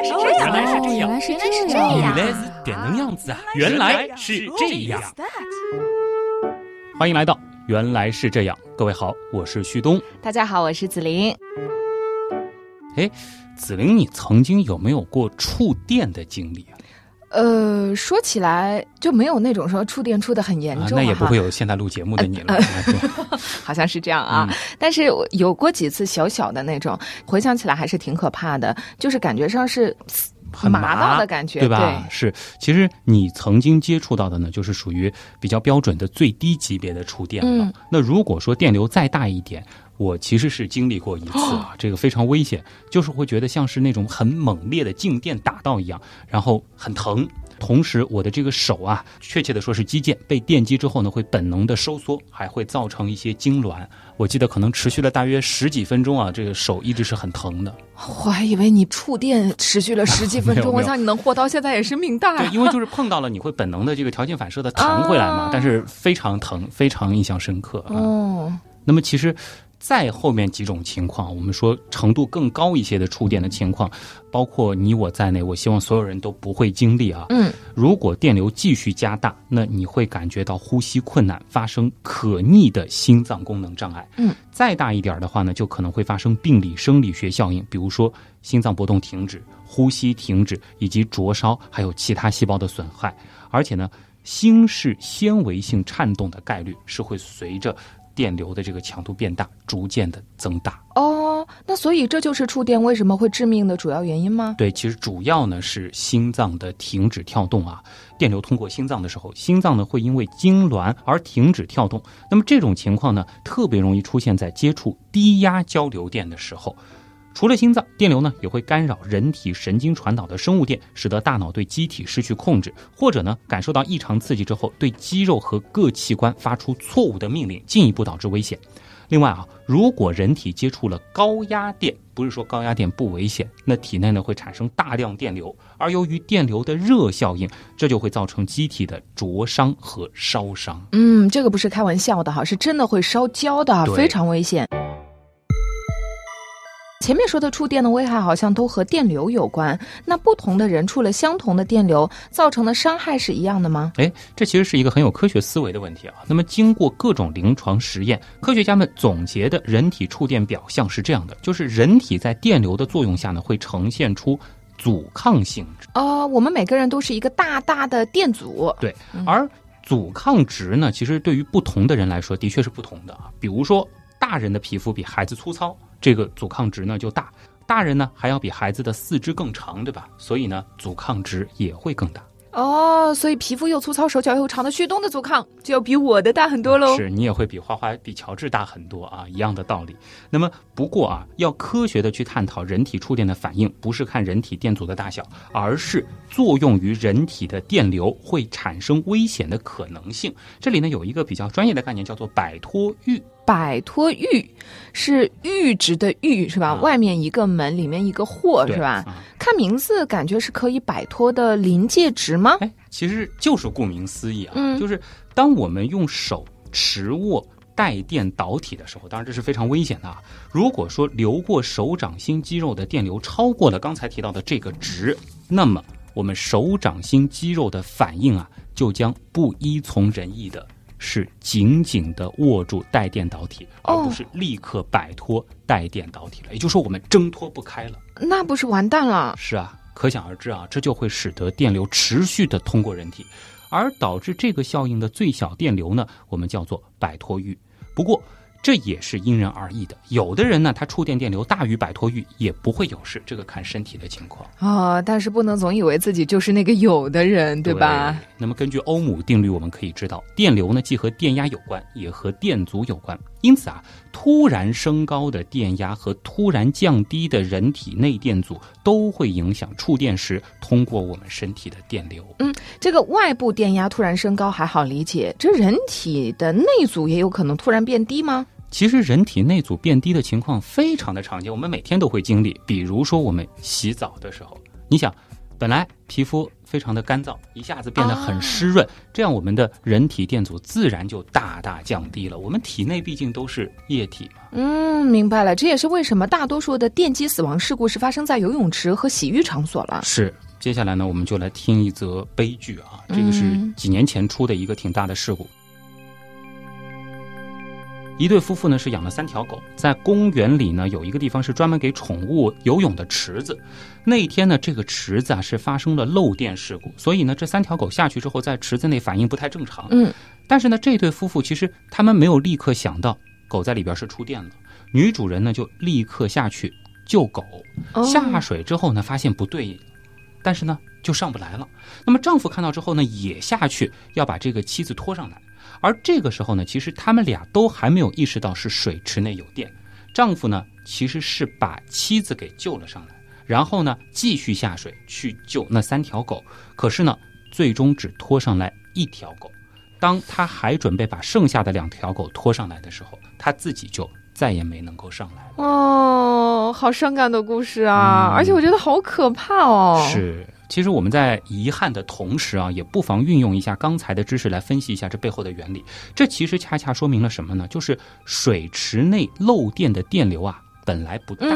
来是这样，原来是这样，原来是这样原来是这样子啊！原来是这样。欢迎来到《原来是这样》，各位好，我是旭东。大家好，我是子琳。哎，子琳，你曾经有没有过触电的经历啊？呃，说起来就没有那种说触电触的很严重、啊，那也不会有现在录节目的你了。呃、好像是这样啊，嗯、但是有过几次小小的那种，回想起来还是挺可怕的，就是感觉上是。很麻到的感觉，对吧？对是，其实你曾经接触到的呢，就是属于比较标准的最低级别的触电了。嗯、那如果说电流再大一点，我其实是经历过一次啊，这个非常危险，就是会觉得像是那种很猛烈的静电打到一样，然后很疼。同时，我的这个手啊，确切的说是肌腱被电击之后呢，会本能的收缩，还会造成一些痉挛。我记得可能持续了大约十几分钟啊，这个手一直是很疼的。我还以为你触电持续了 十几分钟，我想你能活到现在也是命大。对，因为就是碰到了，你会本能的这个条件反射的弹回来嘛，啊、但是非常疼，非常印象深刻啊。哦，那么其实。再后面几种情况，我们说程度更高一些的触电的情况，包括你我在内，我希望所有人都不会经历啊。嗯，如果电流继续加大，那你会感觉到呼吸困难，发生可逆的心脏功能障碍。嗯，再大一点的话呢，就可能会发生病理生理学效应，比如说心脏搏动停止、呼吸停止，以及灼烧，还有其他细胞的损害。而且呢，心室纤维性颤动的概率是会随着。电流的这个强度变大，逐渐的增大。哦，那所以这就是触电为什么会致命的主要原因吗？对，其实主要呢是心脏的停止跳动啊。电流通过心脏的时候，心脏呢会因为痉挛而停止跳动。那么这种情况呢，特别容易出现在接触低压交流电的时候。除了心脏，电流呢也会干扰人体神经传导的生物电，使得大脑对机体失去控制，或者呢感受到异常刺激之后，对肌肉和各器官发出错误的命令，进一步导致危险。另外啊，如果人体接触了高压电，不是说高压电不危险，那体内呢会产生大量电流，而由于电流的热效应，这就会造成机体的灼伤和烧伤。嗯，这个不是开玩笑的哈，是真的会烧焦的，非常危险。前面说的触电的危害好像都和电流有关，那不同的人触了相同的电流，造成的伤害是一样的吗？哎，这其实是一个很有科学思维的问题啊。那么经过各种临床实验，科学家们总结的人体触电表象是这样的：就是人体在电流的作用下呢，会呈现出阻抗性质。哦，我们每个人都是一个大大的电阻。对，而阻抗值呢，其实对于不同的人来说，的确是不同的啊。比如说，大人的皮肤比孩子粗糙。这个阻抗值呢就大，大人呢还要比孩子的四肢更长，对吧？所以呢阻抗值也会更大。哦，所以皮肤又粗糙、手脚又长的旭东的阻抗就要比我的大很多喽。是你也会比花花、比乔治大很多啊，一样的道理。那么不过啊，要科学的去探讨人体触电的反应，不是看人体电阻的大小，而是作用于人体的电流会产生危险的可能性。这里呢有一个比较专业的概念，叫做摆脱域。摆脱阈是阈值的阈是吧？啊、外面一个门，里面一个货是吧？啊、看名字感觉是可以摆脱的临界值吗？哎，其实就是顾名思义啊，嗯、就是当我们用手持握带电导体的时候，当然这是非常危险的啊。如果说流过手掌心肌肉的电流超过了刚才提到的这个值，那么我们手掌心肌肉的反应啊，就将不依从人意的。是紧紧的握住带电导体，而不是立刻摆脱带电导体了。哦、也就是说，我们挣脱不开了，那不是完蛋了？是啊，可想而知啊，这就会使得电流持续的通过人体，而导致这个效应的最小电流呢，我们叫做摆脱域。不过，这也是因人而异的，有的人呢，他触电电流大于摆脱域也不会有事，这个看身体的情况哦。但是不能总以为自己就是那个有的人，对吧？对那么根据欧姆定律，我们可以知道，电流呢既和电压有关，也和电阻有关。因此啊，突然升高的电压和突然降低的人体内电阻都会影响触电时通过我们身体的电流。嗯，这个外部电压突然升高还好理解，这人体的内阻也有可能突然变低吗？其实人体内阻变低的情况非常的常见，我们每天都会经历。比如说我们洗澡的时候，你想，本来皮肤非常的干燥，一下子变得很湿润，这样我们的人体电阻自然就大大降低了。我们体内毕竟都是液体嘛。嗯，明白了，这也是为什么大多数的电击死亡事故是发生在游泳池和洗浴场所了。是，接下来呢，我们就来听一则悲剧啊，这个是几年前出的一个挺大的事故。一对夫妇呢是养了三条狗，在公园里呢有一个地方是专门给宠物游泳的池子。那一天呢，这个池子啊是发生了漏电事故，所以呢这三条狗下去之后，在池子内反应不太正常。嗯，但是呢这对夫妇其实他们没有立刻想到狗在里边是触电了，女主人呢就立刻下去救狗。下水之后呢，发现不对，但是呢就上不来了。那么丈夫看到之后呢，也下去要把这个妻子拖上来。而这个时候呢，其实他们俩都还没有意识到是水池内有电。丈夫呢，其实是把妻子给救了上来，然后呢，继续下水去救那三条狗。可是呢，最终只拖上来一条狗。当他还准备把剩下的两条狗拖上来的时候，他自己就再也没能够上来。哦，好伤感的故事啊！而且我觉得好可怕哦。是。其实我们在遗憾的同时啊，也不妨运用一下刚才的知识来分析一下这背后的原理。这其实恰恰说明了什么呢？就是水池内漏电的电流啊，本来不大，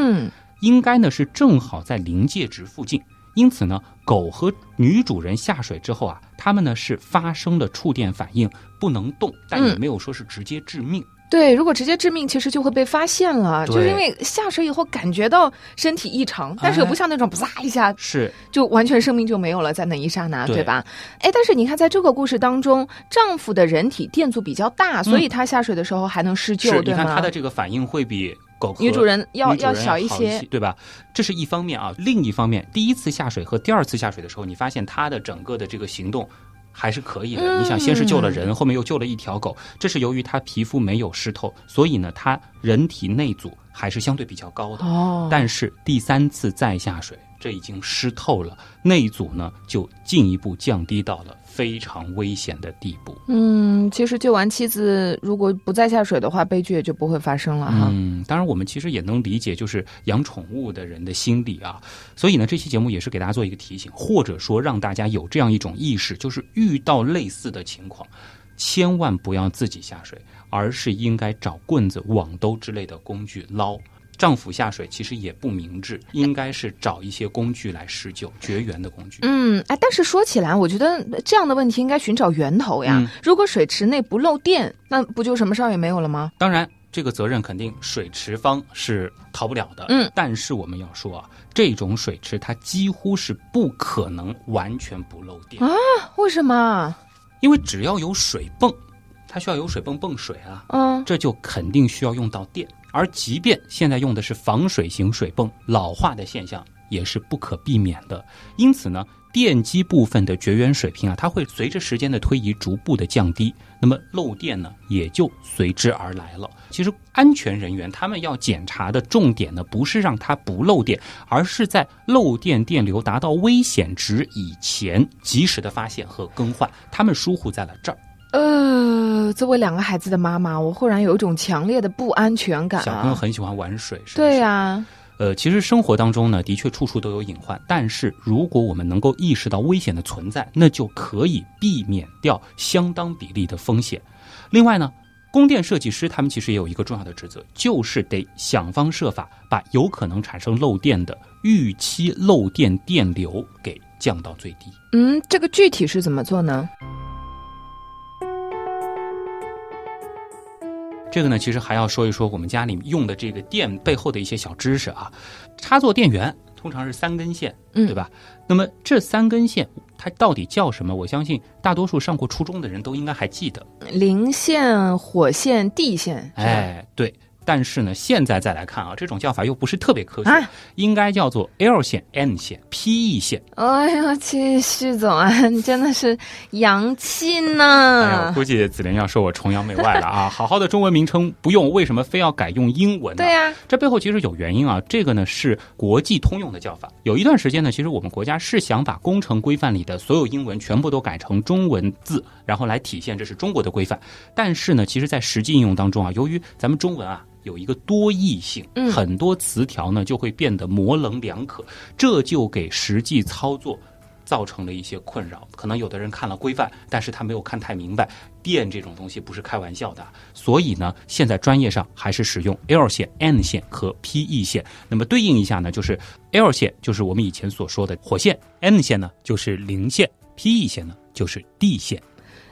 应该呢是正好在临界值附近。因此呢，狗和女主人下水之后啊，他们呢是发生了触电反应，不能动，但也没有说是直接致命。对，如果直接致命，其实就会被发现了。就是因为下水以后感觉到身体异常，但是又不像那种啪一下是就完全生命就没有了，在那一刹那，对吧？哎，但是你看，在这个故事当中，丈夫的人体电阻比较大，所以他下水的时候还能施救，对吗？你看他的这个反应会比狗女主人要要小一些，对吧？这是一方面啊。另一方面，第一次下水和第二次下水的时候，你发现他的整个的这个行动。还是可以的。你想，先是救了人，后面又救了一条狗，这是由于它皮肤没有湿透，所以呢，它人体内阻还是相对比较高的。哦，但是第三次再下水。这已经湿透了，那一组呢就进一步降低到了非常危险的地步。嗯，其实救完妻子，如果不再下水的话，悲剧也就不会发生了哈。嗯，当然我们其实也能理解，就是养宠物的人的心理啊。所以呢，这期节目也是给大家做一个提醒，或者说让大家有这样一种意识，就是遇到类似的情况，千万不要自己下水，而是应该找棍子、网兜之类的工具捞。丈夫下水其实也不明智，应该是找一些工具来施救、绝缘的工具。嗯，哎，但是说起来，我觉得这样的问题应该寻找源头呀。如果水池内不漏电，那不就什么事儿也没有了吗？当然，这个责任肯定水池方是逃不了的。嗯，但是我们要说啊，这种水池它几乎是不可能完全不漏电啊。为什么？因为只要有水泵，它需要有水泵泵水啊。嗯，这就肯定需要用到电。而即便现在用的是防水型水泵，老化的现象也是不可避免的。因此呢，电机部分的绝缘水平啊，它会随着时间的推移逐步的降低，那么漏电呢也就随之而来了。其实安全人员他们要检查的重点呢，不是让它不漏电，而是在漏电电流达到危险值以前及时的发现和更换。他们疏忽在了这儿。呃，作为两个孩子的妈妈，我忽然有一种强烈的不安全感。小朋友很喜欢玩水，是对呀。呃，其实生活当中呢，的确处处都有隐患，但是如果我们能够意识到危险的存在，那就可以避免掉相当比例的风险。另外呢，供电设计师他们其实也有一个重要的职责，就是得想方设法把有可能产生漏电的预期漏电电流给降到最低。嗯，这个具体是怎么做呢？这个呢，其实还要说一说我们家里用的这个电背后的一些小知识啊。插座电源通常是三根线，对吧？那么这三根线它到底叫什么？我相信大多数上过初中的人都应该还记得：零线、火线、地线。哎，对。但是呢，现在再来看啊，这种叫法又不是特别科学，应该叫做 L 线、N 线、PE 线。哎呀，去徐总啊，你真的是洋气呢！哎呦，估计子莲要说我崇洋媚外了啊！好好的中文名称不用，为什么非要改用英文？对呀，这背后其实有原因啊。这个呢是国际通用的叫法。有一段时间呢，其实我们国家是想把工程规范里的所有英文全部都改成中文字，然后来体现这是中国的规范。但是呢，其实在实际应用当中啊，由于咱们中文啊。有一个多义性，很多词条呢就会变得模棱两可，这就给实际操作造成了一些困扰。可能有的人看了规范，但是他没有看太明白，电这种东西不是开玩笑的。所以呢，现在专业上还是使用 L 线、N 线和 PE 线。那么对应一下呢，就是 L 线就是我们以前所说的火线，N 线呢就是零线，PE 线呢就是 D 线。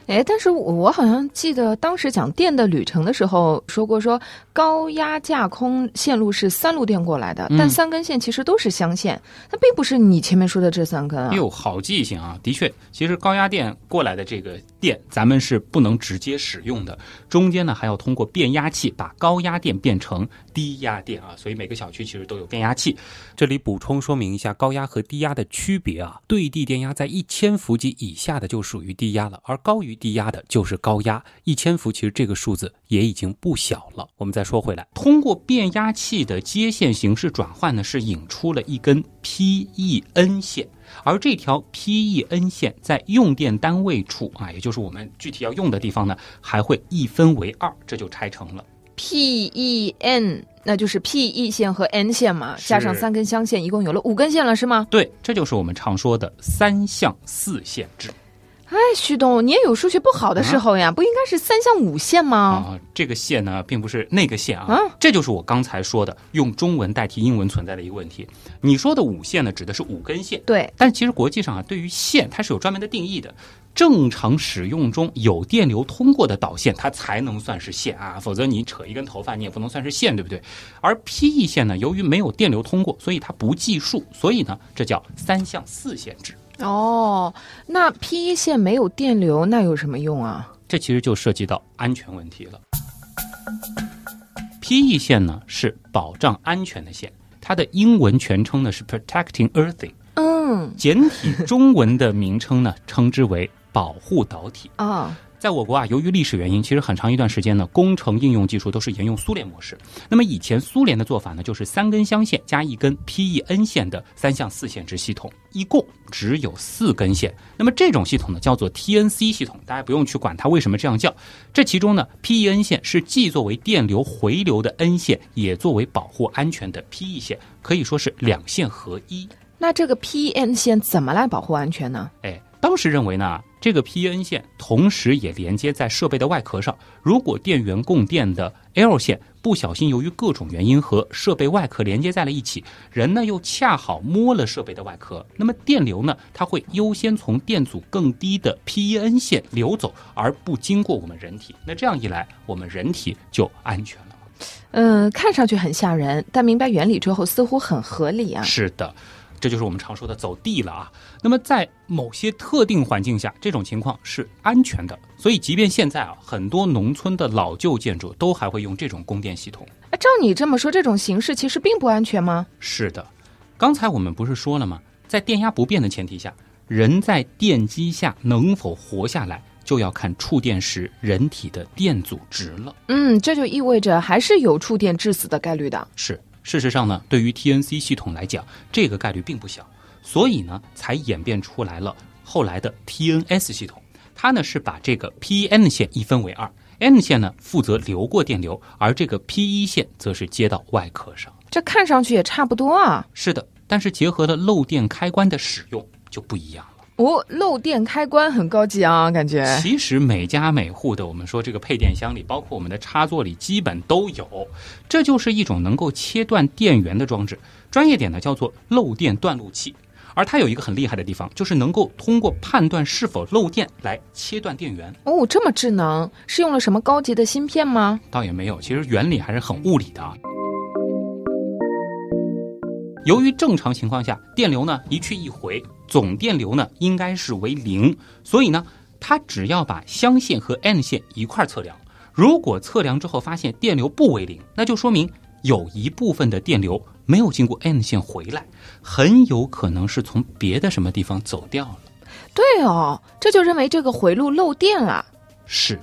哎，但是我好像记得当时讲电的旅程的时候说过，说高压架空线路是三路电过来的，但三根线其实都是相线，它并不是你前面说的这三根啊。哟，好记性啊！的确，其实高压电过来的这个电，咱们是不能直接使用的，中间呢还要通过变压器把高压电变成低压电啊。所以每个小区其实都有变压器。这里补充说明一下高压和低压的区别啊，对地电压在一千伏级以下的就属于低压了，而高于低压的就是高压，一千伏其实这个数字也已经不小了。我们再说回来，通过变压器的接线形式转换呢，是引出了一根 PEN 线，而这条 PEN 线在用电单位处啊，也就是我们具体要用的地方呢，还会一分为二，这就拆成了 PEN，那就是 PE 线和 N 线嘛，加上三根相线，一共有了五根线了，是吗？对，这就是我们常说的三相四线制。哎，徐东，你也有数学不好的时候呀，不应该是三项五线吗？啊，这个线呢，并不是那个线啊，这就是我刚才说的用中文代替英文存在的一个问题。你说的五线呢，指的是五根线，对。但其实国际上啊，对于线它是有专门的定义的。正常使用中有电流通过的导线，它才能算是线啊，否则你扯一根头发，你也不能算是线，对不对？而 PE 线呢，由于没有电流通过，所以它不计数，所以呢，这叫三项四线制。哦，那 PE 线没有电流，那有什么用啊？这其实就涉及到安全问题了。PE 线呢是保障安全的线，它的英文全称呢是 Protecting Earthing，嗯，简体中文的名称呢称之为保护导体 啊。在我国啊，由于历史原因，其实很长一段时间呢，工程应用技术都是沿用苏联模式。那么以前苏联的做法呢，就是三根相线加一根 PEN 线的三项四线制系统，一共只有四根线。那么这种系统呢，叫做 TNC 系统，大家不用去管它为什么这样叫。这其中呢，PEN 线是既作为电流回流的 N 线，也作为保护安全的 PE 线，可以说是两线合一。那这个 PEN 线怎么来保护安全呢？哎。当时认为呢，这个 PEN 线同时也连接在设备的外壳上。如果电源供电的 L 线不小心由于各种原因和设备外壳连接在了一起，人呢又恰好摸了设备的外壳，那么电流呢，它会优先从电阻更低的 PEN 线流走，而不经过我们人体。那这样一来，我们人体就安全了。嗯，看上去很吓人，但明白原理之后，似乎很合理啊。是的。这就是我们常说的走地了啊。那么在某些特定环境下，这种情况是安全的。所以，即便现在啊，很多农村的老旧建筑都还会用这种供电系统。照你这么说，这种形式其实并不安全吗？是的。刚才我们不是说了吗？在电压不变的前提下，人在电击下能否活下来，就要看触电时人体的电阻值了。嗯，这就意味着还是有触电致死的概率的。是。事实上呢，对于 TNC 系统来讲，这个概率并不小，所以呢，才演变出来了后来的 TNS 系统。它呢是把这个 PN 线一分为二，N 线呢负责流过电流，而这个 P 一线则是接到外壳上。这看上去也差不多啊。是的，但是结合了漏电开关的使用就不一样。哦，漏电开关很高级啊，感觉。其实每家每户的，我们说这个配电箱里，包括我们的插座里，基本都有。这就是一种能够切断电源的装置，专业点呢叫做漏电断路器。而它有一个很厉害的地方，就是能够通过判断是否漏电来切断电源。哦，这么智能，是用了什么高级的芯片吗？倒也没有，其实原理还是很物理的。由于正常情况下电流呢一去一回，总电流呢应该是为零，所以呢，它只要把相线和 N 线一块测量，如果测量之后发现电流不为零，那就说明有一部分的电流没有经过 N 线回来，很有可能是从别的什么地方走掉了。对哦，这就认为这个回路漏电了。是。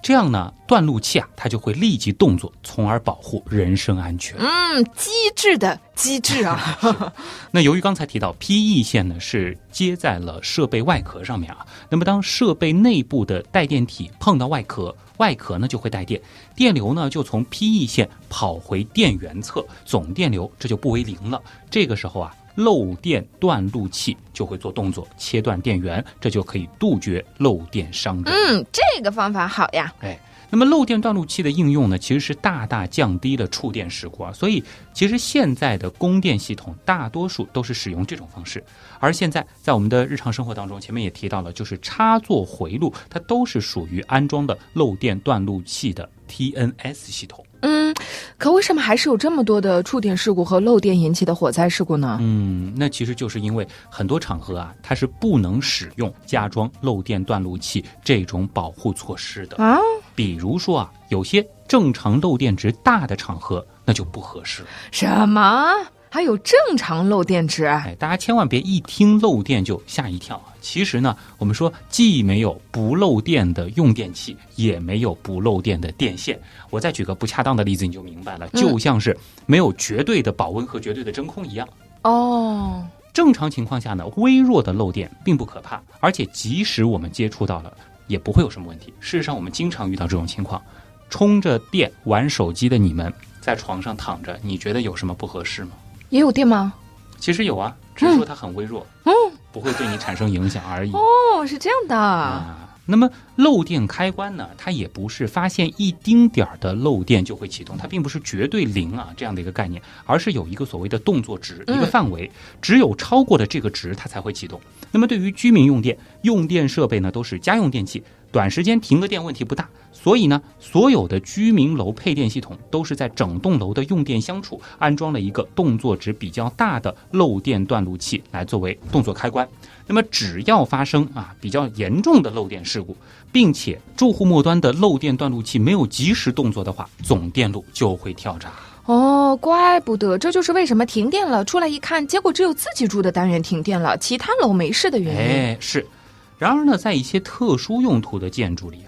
这样呢，断路器啊，它就会立即动作，从而保护人身安全。嗯，机智的机智啊。那由于刚才提到 PE 线呢是接在了设备外壳上面啊，那么当设备内部的带电体碰到外壳，外壳呢就会带电，电流呢就从 PE 线跑回电源侧，总电流这就不为零了。这个时候啊。漏电断路器就会做动作，切断电源，这就可以杜绝漏电伤人。嗯，这个方法好呀。哎。那么漏电断路器的应用呢，其实是大大降低了触电事故啊。所以，其实现在的供电系统大多数都是使用这种方式。而现在在我们的日常生活当中，前面也提到了，就是插座回路，它都是属于安装的漏电断路器的 TNS 系统。嗯，可为什么还是有这么多的触电事故和漏电引起的火灾事故呢？嗯，那其实就是因为很多场合啊，它是不能使用加装漏电断路器这种保护措施的啊。比如说啊，有些正常漏电值大的场合，那就不合适。什么？还有正常漏电池？哎，大家千万别一听漏电就吓一跳啊！其实呢，我们说既没有不漏电的用电器，也没有不漏电的电线。我再举个不恰当的例子，你就明白了。就像是没有绝对的保温和绝对的真空一样。哦，正常情况下呢，微弱的漏电并不可怕，而且即使我们接触到了，也不会有什么问题。事实上，我们经常遇到这种情况：充着电玩手机的你们，在床上躺着，你觉得有什么不合适吗？也有电吗？其实有啊，只是说它很微弱，嗯，不会对你产生影响而已。哦，是这样的啊。那么漏电开关呢？它也不是发现一丁点儿的漏电就会启动，它并不是绝对零啊这样的一个概念，而是有一个所谓的动作值，一个范围，只有超过了这个值，它才会启动。那么对于居民用电，用电设备呢都是家用电器。短时间停个电问题不大，所以呢，所有的居民楼配电系统都是在整栋楼的用电箱处安装了一个动作值比较大的漏电断路器来作为动作开关。那么只要发生啊比较严重的漏电事故，并且住户末端的漏电断路器没有及时动作的话，总电路就会跳闸。哦，怪不得，这就是为什么停电了，出来一看，结果只有自己住的单元停电了，其他楼没事的原因。哎，是。然而呢，在一些特殊用途的建筑里啊，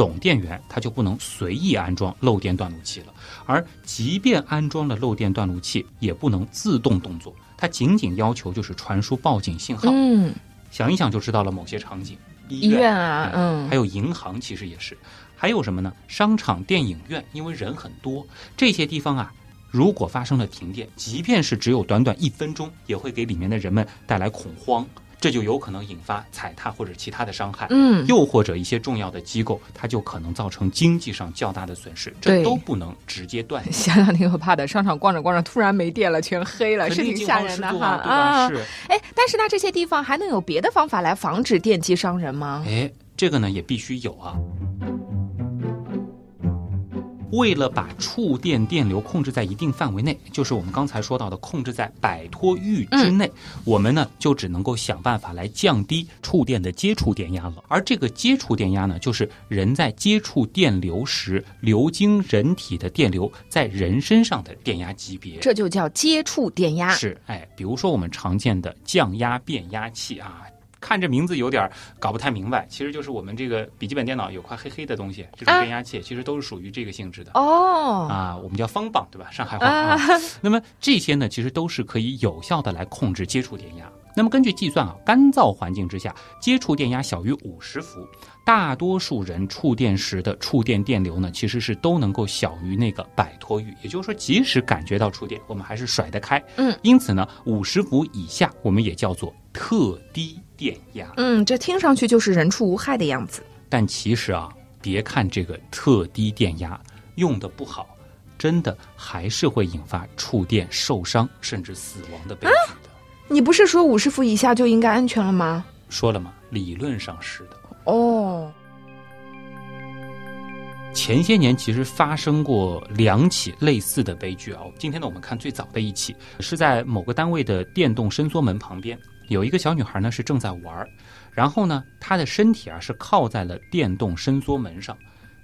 总电源它就不能随意安装漏电断路器了。而即便安装了漏电断路器，也不能自动动作，它仅仅要求就是传输报警信号。嗯，想一想就知道了。某些场景，医院啊，嗯，还有银行，其实也是。还有什么呢？商场、电影院，因为人很多，这些地方啊，如果发生了停电，即便是只有短短一分钟，也会给里面的人们带来恐慌。这就有可能引发踩踏或者其他的伤害，嗯，又或者一些重要的机构，它就可能造成经济上较大的损失，这都不能直接断。想想挺可怕的，商场逛着逛着突然没电了，全黑了，是挺吓人的哈啊！是，哎，但是呢，这些地方还能有别的方法来防止电击伤人吗？哎，这个呢也必须有啊。为了把触电电流控制在一定范围内，就是我们刚才说到的控制在摆脱域之内，我们呢就只能够想办法来降低触电的接触电压了。而这个接触电压呢，就是人在接触电流时流经人体的电流在人身上的电压级别，这就叫接触电压。是，哎，比如说我们常见的降压变压器啊。看这名字有点搞不太明白，其实就是我们这个笔记本电脑有块黑黑的东西，这种变压器其实都是属于这个性质的哦。啊，我们叫方棒，对吧？上海话啊。那么这些呢，其实都是可以有效的来控制接触电压。那么根据计算啊，干燥环境之下，接触电压小于五十伏，大多数人触电时的触电电流呢，其实是都能够小于那个摆脱域。也就是说，即使感觉到触电，我们还是甩得开。嗯。因此呢，五十伏以下，我们也叫做特低。电压，嗯，这听上去就是人畜无害的样子。但其实啊，别看这个特低电压用的不好，真的还是会引发触电受伤甚至死亡的悲剧的。你不是说五十伏以下就应该安全了吗？说了吗？理论上是的。哦。前些年其实发生过两起类似的悲剧啊。今天呢，我们看最早的一起，是在某个单位的电动伸缩门旁边。有一个小女孩呢，是正在玩然后呢，她的身体啊是靠在了电动伸缩门上，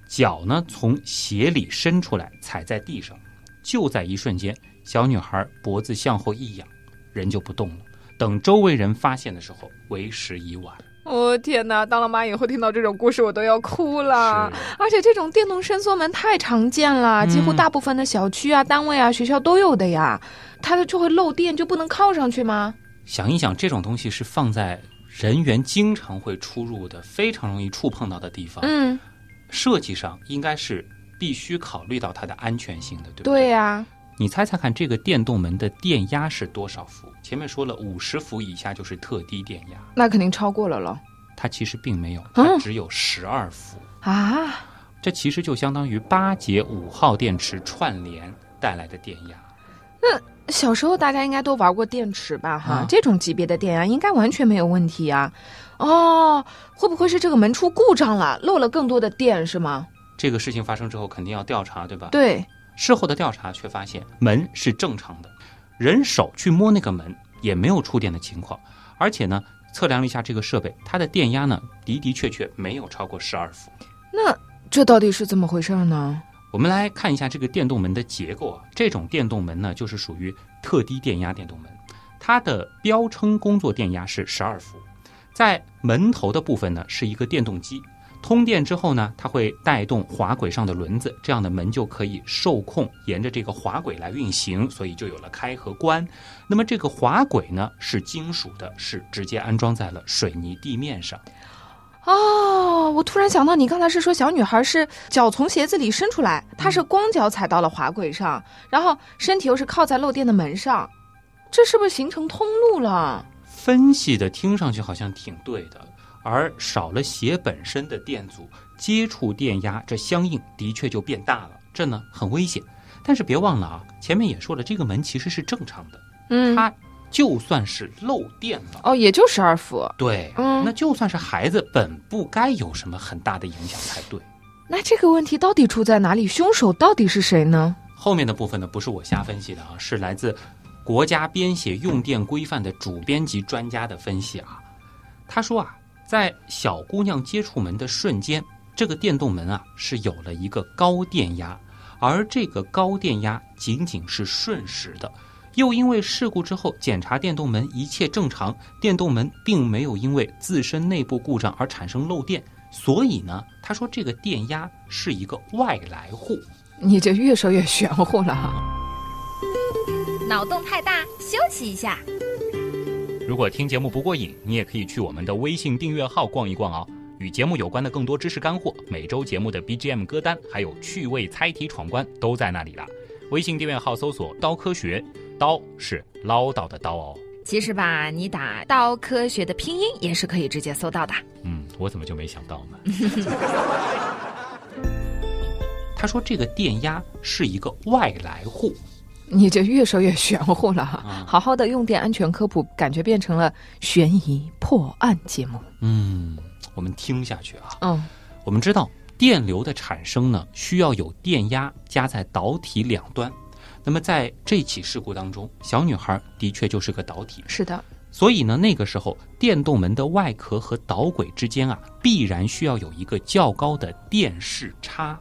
脚呢从鞋里伸出来踩在地上，就在一瞬间，小女孩脖子向后一仰，人就不动了。等周围人发现的时候，为时已晚。我天哪！当了妈以后听到这种故事，我都要哭了。而且这种电动伸缩门太常见了，几乎大部分的小区啊、单位啊、学校都有的呀。它的就会漏电，就不能靠上去吗？想一想，这种东西是放在人员经常会出入的、非常容易触碰到的地方。嗯，设计上应该是必须考虑到它的安全性的，对不对？对呀。你猜猜看，这个电动门的电压是多少伏？前面说了，五十伏以下就是特低电压，那肯定超过了喽它其实并没有，它只有十二伏。啊！这其实就相当于八节五号电池串联带来的电压。小时候大家应该都玩过电池吧？哈，啊这种级别的电压应该完全没有问题啊。哦，会不会是这个门出故障了，漏了更多的电是吗？这个事情发生之后，肯定要调查，对吧？。对，事后的调查却发现门是正常的，人手去摸那个门也没有触电的情况，而且呢，测量了一下这个设备，它的电压呢的的确确没有超过十二伏。那这到底是怎么回事呢？我们来看一下这个电动门的结构啊，这种电动门呢就是属于特低电压电动门，它的标称工作电压是十二伏，在门头的部分呢是一个电动机。通电之后呢，它会带动滑轨上的轮子，这样的门就可以受控沿着这个滑轨来运行，所以就有了开和关。那么这个滑轨呢是金属的，是直接安装在了水泥地面上。哦，我突然想到，你刚才是说小女孩是脚从鞋子里伸出来，她是光脚踩到了滑轨上，然后身体又是靠在漏电的门上，这是不是形成通路了？分析的听上去好像挺对的，而少了鞋本身的电阻，接触电压这相应的确就变大了，这呢很危险。但是别忘了啊，前面也说了，这个门其实是正常的，嗯，它就算是漏电了，哦，也就十二伏。对，嗯那就算是孩子本不该有什么很大的影响才对。那这个问题到底出在哪里？凶手到底是谁呢？后面的部分呢，不是我瞎分析的啊，是来自国家编写用电规范的主编级专家的分析啊。他说啊，在小姑娘接触门的瞬间，这个电动门啊是有了一个高电压，而这个高电压仅仅是瞬时的。又因为事故之后检查电动门一切正常，电动门并没有因为自身内部故障而产生漏电，所以呢，他说这个电压是一个外来户。你这越说越玄乎了哈。脑洞太大，休息一下。如果听节目不过瘾，你也可以去我们的微信订阅号逛一逛哦。与节目有关的更多知识干货，每周节目的 BGM 歌单，还有趣味猜题闯关都在那里了。微信订阅号搜索“刀科学”，刀是唠叨的刀哦。其实吧，你打“刀科学”的拼音也是可以直接搜到的。嗯，我怎么就没想到呢？他说这个电压是一个外来户，你这越说越玄乎了哈。啊好好的用电安全科普，感觉变成了悬疑破案节目。嗯，我们听下去啊。嗯，我们知道电流的产生呢，需要有电压加在导体两端。那么在这起事故当中，小女孩的确就是个导体，是的。所以呢，那个时候电动门的外壳和导轨之间啊，必然需要有一个较高的电势差，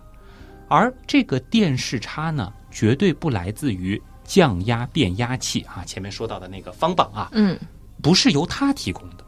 而这个电势差呢，绝对不来自于降压变压器啊，前面说到的那个方榜啊，嗯，不是由它提供的。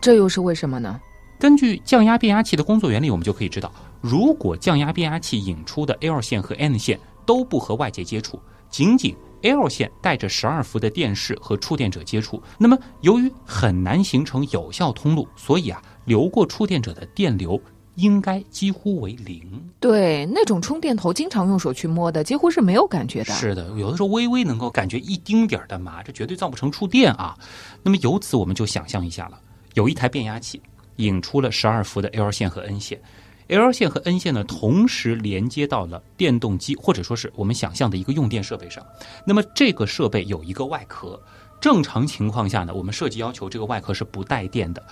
这又是为什么呢？根据降压变压器的工作原理，我们就可以知道，如果降压变压器引出的 L 线和 N 线都不和外界接触，仅仅 L 线带着十二伏的电势和触电者接触，那么由于很难形成有效通路，所以啊，流过触电者的电流应该几乎为零。对，那种充电头经常用手去摸的，几乎是没有感觉的。是的，有的时候微微能够感觉一丁点儿的麻，这绝对造不成触电啊。那么由此我们就想象一下了，有一台变压器引出了十二伏的 L 线和 N 线，L 线和 N 线呢同时连接到了电动机或者说是我们想象的一个用电设备上。那么这个设备有一个外壳，正常情况下呢，我们设计要求这个外壳是不带电的。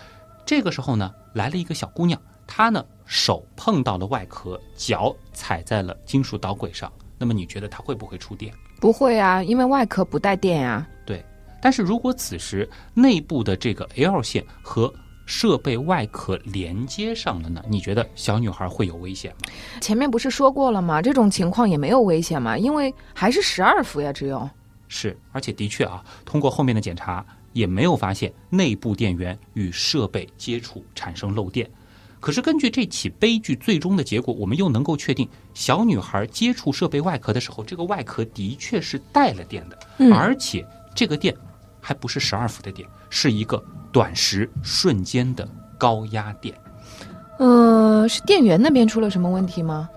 这个时候呢，来了一个小姑娘，她呢手碰到了外壳，脚踩在了金属导轨上。那么你觉得她会不会触电？不会啊，因为外壳不带电呀、对，但是如果此时内部的这个 L 线和设备外壳连接上了呢？你觉得小女孩会有危险吗？前面不是说过了吗？这种情况也没有危险嘛，因为还是十二伏呀，只有。是，而且的确啊，通过后面的检查也没有发现内部电源与设备接触产生漏电。可是根据这起悲剧最终的结果，我们又能够确定，小女孩接触设备外壳的时候，这个外壳的确是带了电的，嗯而且这个电还不是十二伏的电，是一个短时瞬间的高压电。呃，是电源那边出了什么问题吗？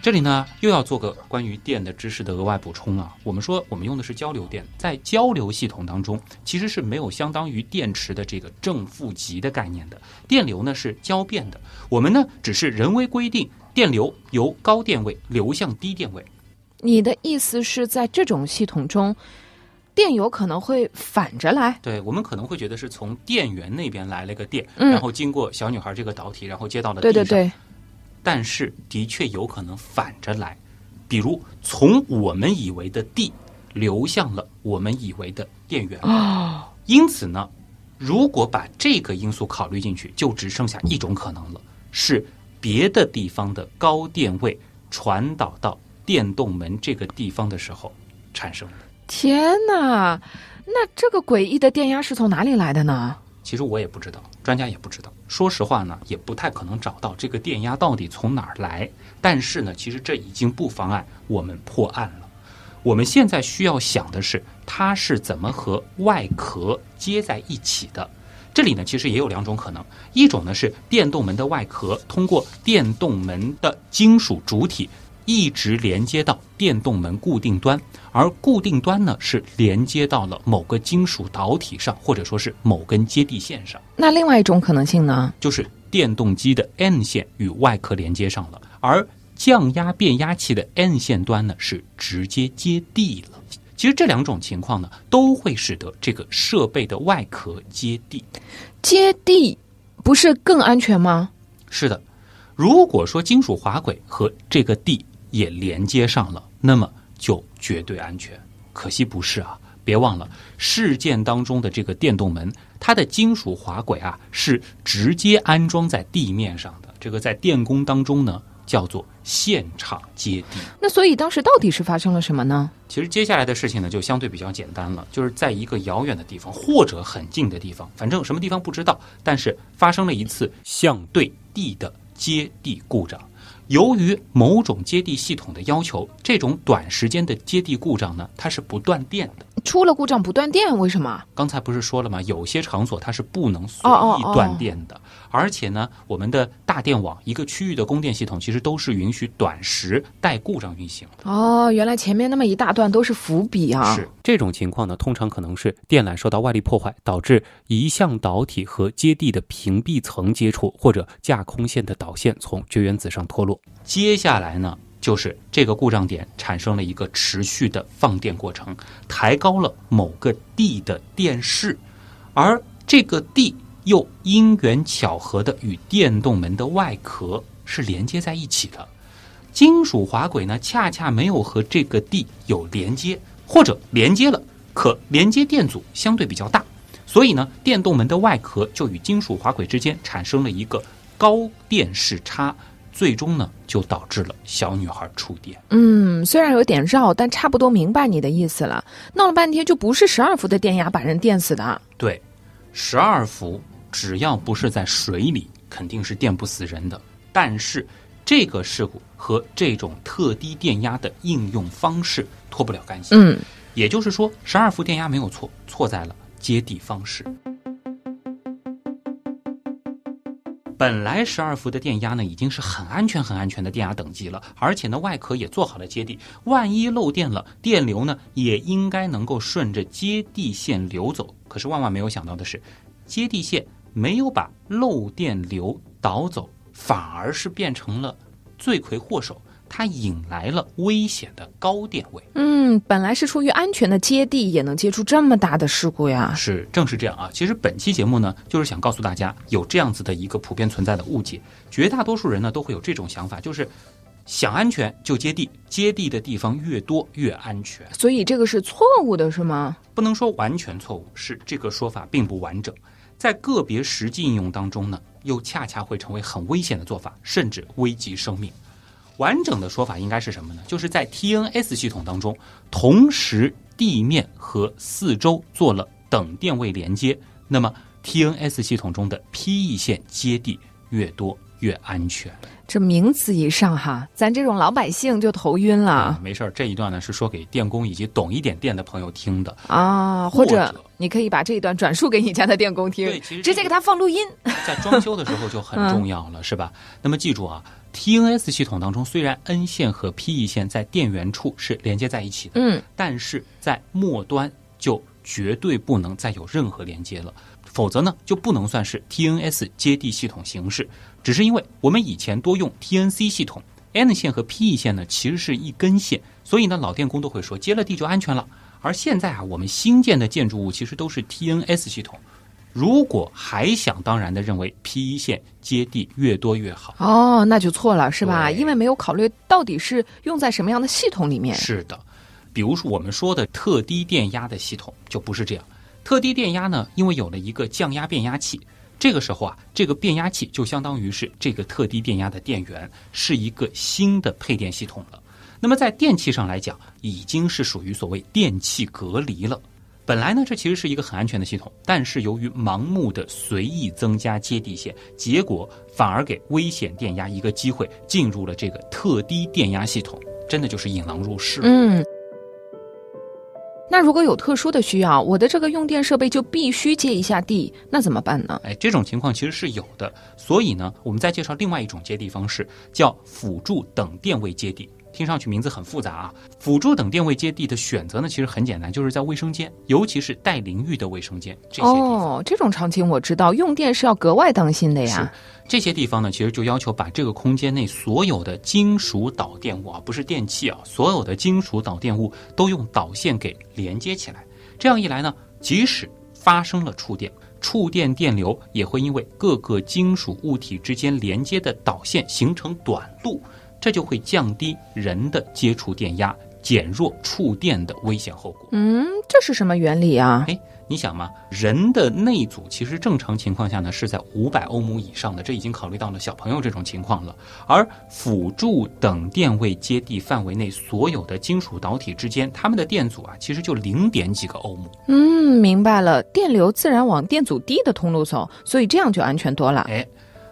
这里呢，又要做个关于电的知识的额外补充啊。我们说我们用的是交流电，在交流系统当中，其实是没有相当于电池的这个正负极的概念的。电流呢是交变的，我们呢只是人为规定电流由高电位流向低电位。你的意思是在这种系统中，电有可能会反着来？对我们可能会觉得是从电源那边来了个电，嗯然后经过小女孩这个导体，然后接到了地上。对对对，但是的确有可能反着来，比如从我们以为的地流向了我们以为的电源。哦，因此呢，如果把这个因素考虑进去，就只剩下一种可能了，是别的地方的高电位传导到电动门这个地方的时候产生的。天哪！那这个诡异的电压是从哪里来的呢？其实我也不知道，专家也不知道。说实话呢，也不太可能找到这个电压到底从哪儿来。但是呢，其实这已经不妨碍我们破案了。我们现在需要想的是，它是怎么和外壳接在一起的。这里呢，其实也有两种可能，一种呢是电动门的外壳通过电动门的金属主体一直连接到电动门固定端，而固定端呢是连接到了某个金属导体上，或者说是某根接地线上，那另外一种可能性呢？就是电动机的 N 线与外壳连接上了，而降压变压器的 N 线端呢是直接接地了。其实这两种情况呢，都会使得这个设备的外壳接地。接地不是更安全吗？是的，如果说金属滑轨和这个地也连接上了，那么就绝对安全。可惜不是啊！别忘了，事件当中的这个电动门，它的金属滑轨啊是直接安装在地面上的。这个在电工当中呢，叫做现场接地。那所以当时到底是发生了什么呢？其实接下来的事情呢，就相对比较简单了，就是在一个遥远的地方或者很近的地方，反正什么地方不知道，但是发生了一次相对地的接地故障。由于某种接地系统的要求，这种短时间的接地故障呢，它是不断电的。出了故障不断电，为什么？刚才不是说了吗？有些场所它是不能随意哦哦哦断电的，而且呢，我们的大电网一个区域的供电系统其实都是允许短时带故障运行的。哦，原来前面那么一大段都是伏笔啊！是这种情况呢，通常可能是电缆受到外力破坏，导致一向导体和接地的屏蔽层接触，或者架空线的导线从绝缘子上脱落。接下来呢，就是这个故障点产生了一个持续的放电过程，抬高了某个地的电势，而这个地又因缘巧合的与电动门的外壳是连接在一起的。金属滑轨呢，恰恰没有和这个地有连接，或者连接了，可连接电阻相对比较大，所以呢，电动门的外壳就与金属滑轨之间产生了一个高电势差，最终呢，就导致了小女孩触电。嗯，虽然有点绕，但差不多明白你的意思了。闹了半天，就不是十二伏的电压把人电死的。对，十二伏只要不是在水里，肯定是电不死人的。但是这个事故和这种特低电压的应用方式脱不了干系。嗯，也就是说，十二伏电压没有错，错在了接地方式。本来十二伏的电压呢，已经是很安全、很安全的电压等级了，而且呢，外壳也做好了接地。万一漏电了，电流呢也应该能够顺着接地线流走。可是万万没有想到的是，接地线没有把漏电流导走，反而是变成了罪魁祸首。它引来了危险的高电位。嗯，本来是出于安全的接地，也能接出这么大的事故呀。是，正是这样啊。其实本期节目呢，就是想告诉大家有这样子的一个普遍存在的误解，绝大多数人呢都会有这种想法，就是想安全就接地，接地的地方越多越安全。所以这个是错误的，是吗？不能说完全错误，是这个说法并不完整，在个别实际应用当中呢，又恰恰会成为很危险的做法，甚至危及生命。完整的说法应该是什么呢？就是在 TNS 系统当中，同时地面和四周做了等电位连接，那么 TNS 系统中的 PE 线接地越多越安全。这名词一上哈，咱这种老百姓就头晕啊了，没事儿，这一段呢是说给电工以及懂一点电的朋友听的。啊。或者你可以把这一段转述给你家的电工听对其实，直接给他放录音。在装修的时候就很重要了，是吧？那么记住啊 TNS 系统当中，虽然 N 线和 PE 线在电源处是连接在一起的，嗯，但是在末端就绝对不能再有任何连接了，否则呢就不能算是 TNS 接地系统形式。只是因为我们以前多用 TNC 系统，N 线和 PE 线呢其实是一根线，所以呢老电工都会说接了地就安全了。而现在啊，我们新建的建筑物其实都是 TNS 系统。如果还想当然的认为 P 一线接地越多越好，哦，那就错了，是吧？因为没有考虑到底是用在什么样的系统里面。是的，比如说我们说的特低电压的系统就不是这样。特低电压呢，因为有了一个降压变压器，这个时候啊，这个变压器就相当于是这个特低电压的电源，是一个新的配电系统了。那么在电器上来讲，已经是属于所谓电气隔离了。本来呢，这其实是一个很安全的系统，但是由于盲目的随意增加接地线，结果反而给危险电压一个机会，进入了这个特低电压系统，真的就是引狼入室。嗯。那如果有特殊的需要，我的这个用电设备就必须接一下地，那怎么办呢？哎，这种情况其实是有的。所以呢，我们再介绍另外一种接地方式，叫辅助等电位接地。听上去名字很复杂啊。辅助等电位接地的选择呢，其实很简单，就是在卫生间，尤其是带淋浴的卫生间这些地方。哦，这种场景我知道，用电是要格外当心的呀。这些地方呢，其实就要求把这个空间内所有的金属导电物啊，不是电器啊，所有的金属导电物都用导线给连接起来。这样一来呢，即使发生了触电，触电电流也会因为各个金属物体之间连接的导线形成短路，这就会降低人的接触电压，减弱触电的危险后果。嗯，这是什么原理啊？哎，你想嘛，人的内阻其实正常情况下呢是在五百欧姆以上的，这已经考虑到了小朋友这种情况了。而辅助等电位接地范围内所有的金属导体之间，它们的电阻啊，其实就零点几个欧姆。嗯，明白了，电流自然往电阻低的通路走，所以这样就安全多了。哎，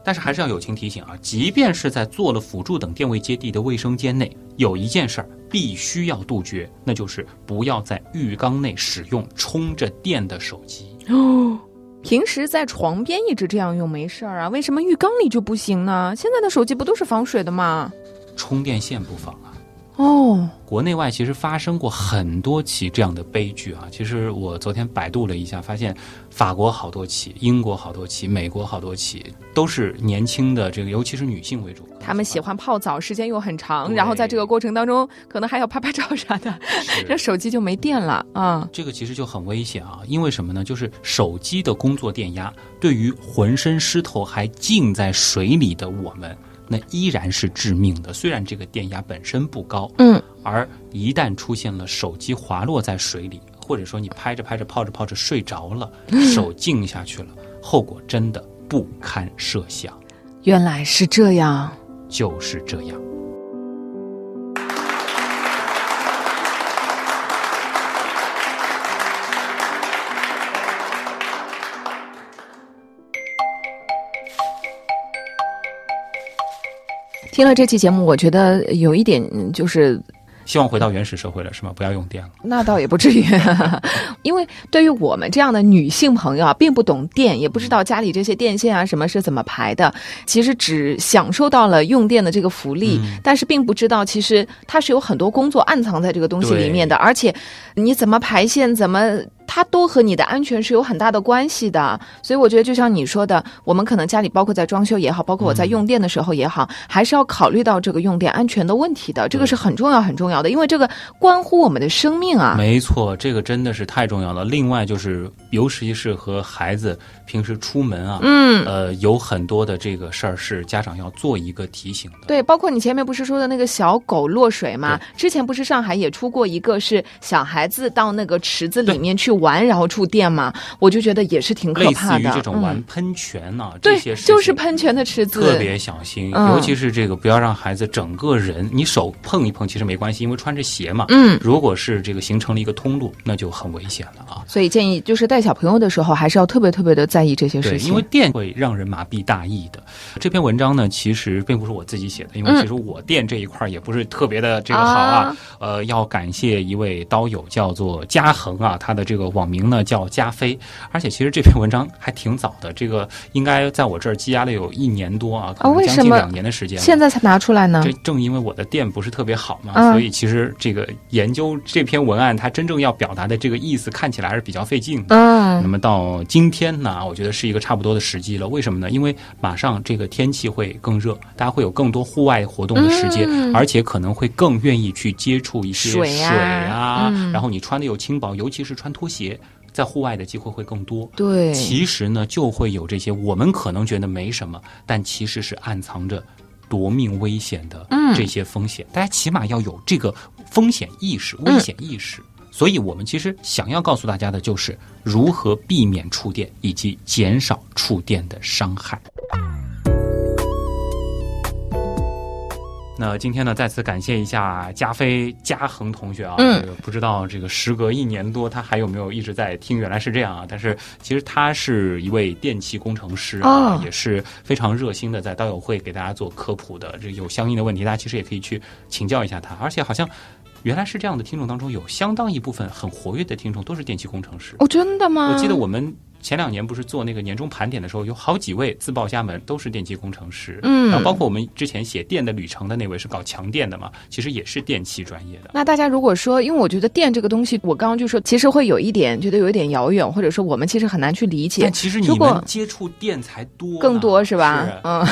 但是还是要友情提醒啊，即便是在做了辅助等电位接地的卫生间内，有一件事儿必须要杜绝，那就是不要在浴缸内使用充着电的手机。哦，平时在床边一直这样用没事儿啊，为什么浴缸里就不行呢？现在的手机不都是防水的吗？充电线不妨啊。哦，国内外其实发生过很多起这样的悲剧啊。其实我昨天百度了一下，发现法国好多起，英国好多起，美国好多起，都是年轻的这个，尤其是女性为主。他们喜欢泡澡，时间又很长，然后在这个过程当中，可能还要拍拍照啥的，这手机就没电了啊。这个其实就很危险啊，因为什么呢？就是手机的工作电压对于浑身湿透还浸在水里的我们，那依然是致命的。虽然这个电压本身不高，嗯，而一旦出现了手机滑落在水里，或者说你拍着拍着、泡着泡着睡着了，手浸下去了，后果真的不堪设想。原来是这样。就是这样。听了这期节目，我觉得有一点嗯就是希望回到原始社会了，是吗？不要用电了。那倒也不至于，因为对于我们这样的女性朋友啊，并不懂电，也不知道家里这些电线啊什么是怎么排的，其实只享受到了用电的这个福利，嗯但是并不知道其实它是有很多工作暗藏在这个东西里面的，而且你怎么排线，怎么。它都和你的安全是有很大的关系的，所以我觉得就像你说的，我们可能家里包括在装修也好，包括我在用电的时候也好，还是要考虑到这个用电安全的问题的，这个是很重要很重要的，因为这个关乎我们的生命啊。没错，这个真的是太重要了。另外就是，尤其是和孩子平时出门啊，嗯，呃，有很多的这个事儿是家长要做一个提醒的。对，包括你前面不是说的那个小狗落水吗？之前不是上海也出过一个是小孩子到那个池子里面去玩，然后触电嘛？我就觉得也是挺可类似怕的。于这种玩嗯、喷泉呐、对这些，事就是喷泉的池子，特别小心，嗯尤其是这个不要让孩子整个人，你手碰一碰其实没关系，因为穿着鞋嘛。嗯。如果是这个形成了一个通路，那就很危险了啊。所以建议就是带小朋友的时候，还是要特别特别的在意这些事，情。因为电会让人麻痹大意的。这篇文章呢，其实并不是我自己写的，因为嗯其实我电这一块也不是特别的这个好啊。啊呃，要感谢一位刀友，叫做嘉恒啊，他的这个个网名呢叫加菲，而且其实这篇文章还挺早的，这个应该在我这儿积压了有一年多啊，可能将近两年的时间。现在才拿出来呢？这正因为我的店不是特别好嘛，嗯所以其实这个研究这篇文案，它真正要表达的这个意思，看起来还是比较费劲的。那嗯么到今天呢，我觉得是一个差不多的时机了。为什么呢？因为马上这个天气会更热，大家会有更多户外活动的时间，嗯而且可能会更愿意去接触一些水啊啊嗯然后你穿的又轻薄，尤其是穿拖鞋，在户外的机会会更多。对，其实呢，就会有这些我们可能觉得没什么，但其实是暗藏着夺命危险的嗯这些风险。大家起码要有这个风险意识、危险意识。所以我们其实想要告诉大家的就是如何避免触电，以及减少触电的伤害。那今天呢，再次感谢一下加菲加恒同学啊，嗯这个不知道这个时隔一年多，他还有没有一直在听？原来是这样啊！但是其实他是一位电气工程师啊，哦也是非常热心的，在刀友会给大家做科普的。这有相应的问题，大家其实也可以去请教一下他。而且好像原来是这样的听众当中，有相当一部分很活跃的听众都是电气工程师。哦，真的吗？我记得我们前两年不是做那个年终盘点的时候，有好几位自报家门，都是电气工程师。嗯然后包括我们之前写电的旅程的那位是搞强电的嘛，其实也是电气专业的。那大家如果说，因为我觉得电这个东西，我刚刚就说，其实会有一点觉得有一点遥远，或者说我们其实很难去理解但。其实你们接触电才多，更多是吧？是嗯，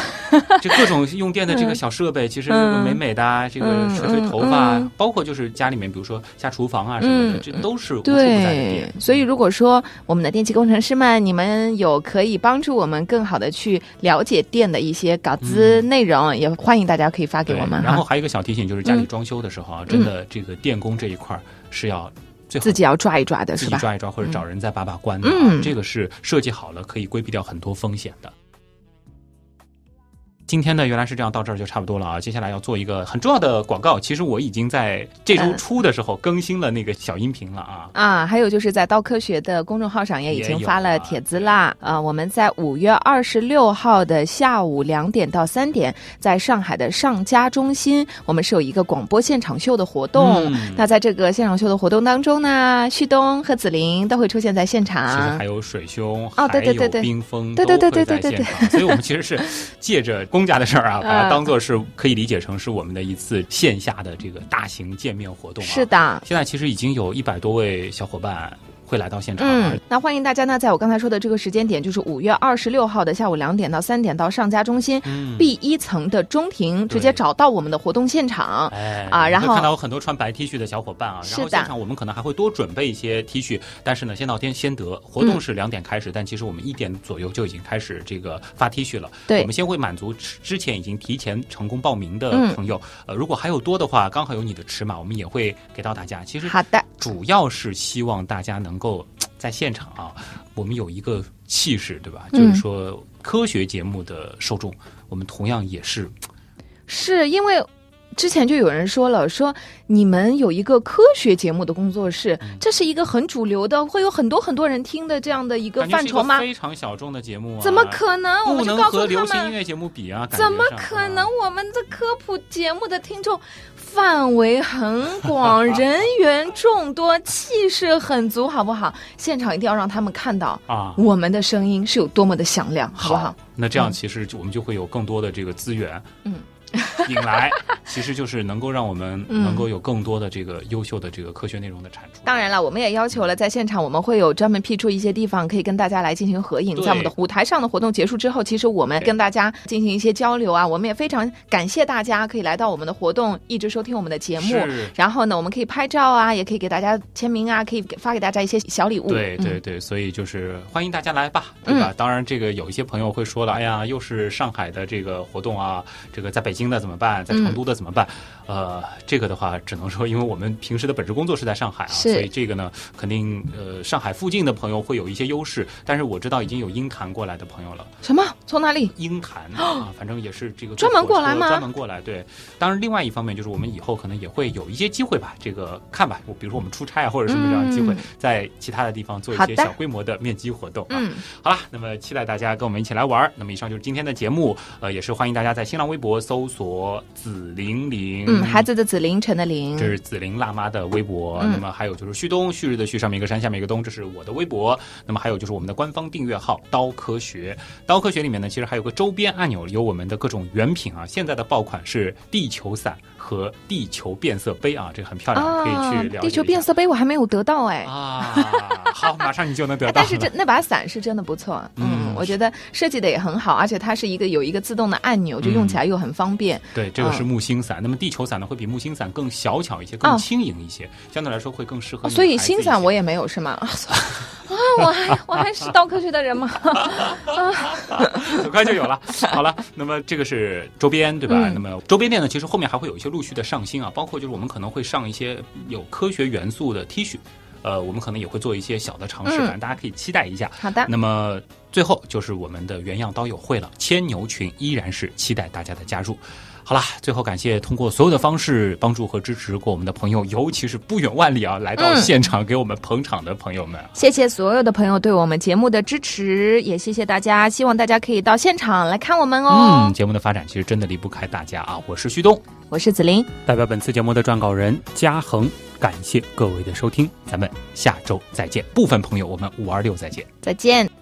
就各种用电的这个小设备，其实美美的啊，这个嗯吹吹头发包括就是家里面，比如说下厨房啊什么的，嗯这都是无处不在的电。。所以如果说我们的电气工程师们，你们有可以帮助我们更好的去了解店的一些稿子内容，也欢迎大家可以发给我们。然后还有一个小提醒，就是家里嗯装修的时候啊，真的这个电工这一块儿是要最好自己要抓一抓的是吧？自己抓一抓，或者找人再把把关的、啊，嗯这个是设计好了可以规避掉很多风险的。今天呢，原来是这样，到这儿就差不多了啊。接下来要做一个很重要的广告，其实我已经在这周嗯初的时候更新了那个小音频了啊。啊，还有就是在刀科学的公众号上也已经发了帖子啦。啊，我们在五月二十六号的下午两点到三点，在上海的上家中心，我们是有一个广播现场秀的活动。嗯那在这个现场秀的活动当中呢，旭东和紫菱都会出现在现场其实还。有水兄，哦对对对对冰封，对对对对对对。所以我们其实是借着公家的事儿啊，把它嗯当做是可以理解成是我们的一次线下的这个大型见面活动啊。是的。现在其实已经有一百多位小伙伴会来到现场，嗯，那欢迎大家呢，在我刚才说的这个时间点，就是五月二十六号的下午两点到三点，到上家中心嗯 B 一层的中庭，直接找到我们的活动现场。哎啊然后看到有很多穿白 T 恤的小伙伴啊，然后现场我们可能还会多准备一些 T 恤，但是呢，先到先先得。活动是两点开始，但其实我们一点左右就已经开始这个发 T 恤了。对我们先会满足之之前已经提前成功报名的嗯朋友，呃，如果还有多的话，刚好有你的尺码，我们也会给到大家。其实好的，主要是希望大家能够在现场啊，我们有一个气势，对吧？嗯就是说科学节目的受众，我们同样也是是因为。之前就有人说了，说你们有一个科学节目的工作室，嗯这是一个很主流的，会有很多很多人听的这样的一个范畴吗？非常小众的节目啊，怎么可能？我不们就告能和流诉他们，行音乐节目比啊？怎么可能？？我们的科普节目的听众范围很广，人员众多，气势很足，好不好？现场一定要让他们看到啊，我们的声音是有多么的响亮，好不好？那这样嗯其实就我们就会有更多的这个资源，嗯，引来，其实就是能够让我们嗯能够有更多的这个优秀的这个科学内容的产出。当然了，我们也要求了，在现场我们会有专门辟出一些地方，可以跟大家来进行合影。在我们的舞台上的活动结束之后，其实我们跟大家进行一些交流啊，我们也非常感谢大家可以来到我们的活动，一直收听我们的节目。然后呢，我们可以拍照啊，也可以给大家签名啊，可以给发给大家一些小礼物。嗯对对对，所以就是欢迎大家来吧，对吧？当然，这个有一些朋友会说了，哎呀，又是上海的这个活动啊，这个在北京的怎么办？在成都的怎么办？呃，这个的话，只能说，因为我们平时的本职工作是在上海啊，所以这个呢，肯定呃，上海附近的朋友会有一些优势。但是我知道已经有鹰潭过来的朋友了，什么从哪里？鹰潭啊，反正也是这个专门过来吗专门过来，对。当然，另外一方面就是我们以后可能也会有一些机会吧，这个看吧，我比如说我们出差啊，或者什么这样的机会，嗯在其他的地方做一些小规模的面基活动啊。嗯，好了，那么期待大家跟我们一起来玩儿。那么以上就是今天的节目，呃，也是欢迎大家在新浪微博搜索“紫玲玲”，嗯，孩子的子，凌晨的凌这，是紫菱辣妈的微博，嗯那么还有就是旭东，旭日的旭，上面一个山，下面一个东，这是我的微博。那么还有就是我们的官方订阅号“刀科学”，刀科学里面呢，其实还有个周边按钮，有我们的各种原品啊。现在的爆款是地球伞和地球变色杯啊，这个很漂亮，可以去了解。地球变色杯我还没有得到哎。啊，好，马上你就能得哎，到了。但是这那把伞是真的不错，嗯嗯，我觉得设计的也很好，而且它是一个有一个自动的按钮，就用起来又很方便。对，这个是嗯木星伞。那么地球伞呢，会比木星伞更小巧一些，更哦轻盈一些，相对来说会更适合哦，所以孩子一些新伞我也没有是吗？啊，啊我还我还是刀科学的人吗？很快就有了。好了，那么这个是周边对吧？嗯那么周边店呢，其实后面还会有一些陆续的上新啊，包括就是我们可能会上一些有科学元素的 T 恤。呃，我们可能也会做一些小的尝试，嗯反正大家可以期待一下。好的，那么最后就是我们的原样刀友会了，牵牛群依然是期待大家的加入。好啦，最后感谢通过所有的方式帮助和支持过我们的朋友，尤其是不远万里啊来到嗯现场给我们捧场的朋友们。谢谢所有的朋友对我们节目的支持，也谢谢大家，希望大家可以到现场来看我们哦。嗯，节目的发展其实真的离不开大家啊！我是旭东，我是子琳，代表本次节目的撰稿人嘉恒，感谢各位的收听，咱们下周再见。部分朋友，我们五二六再见。再见。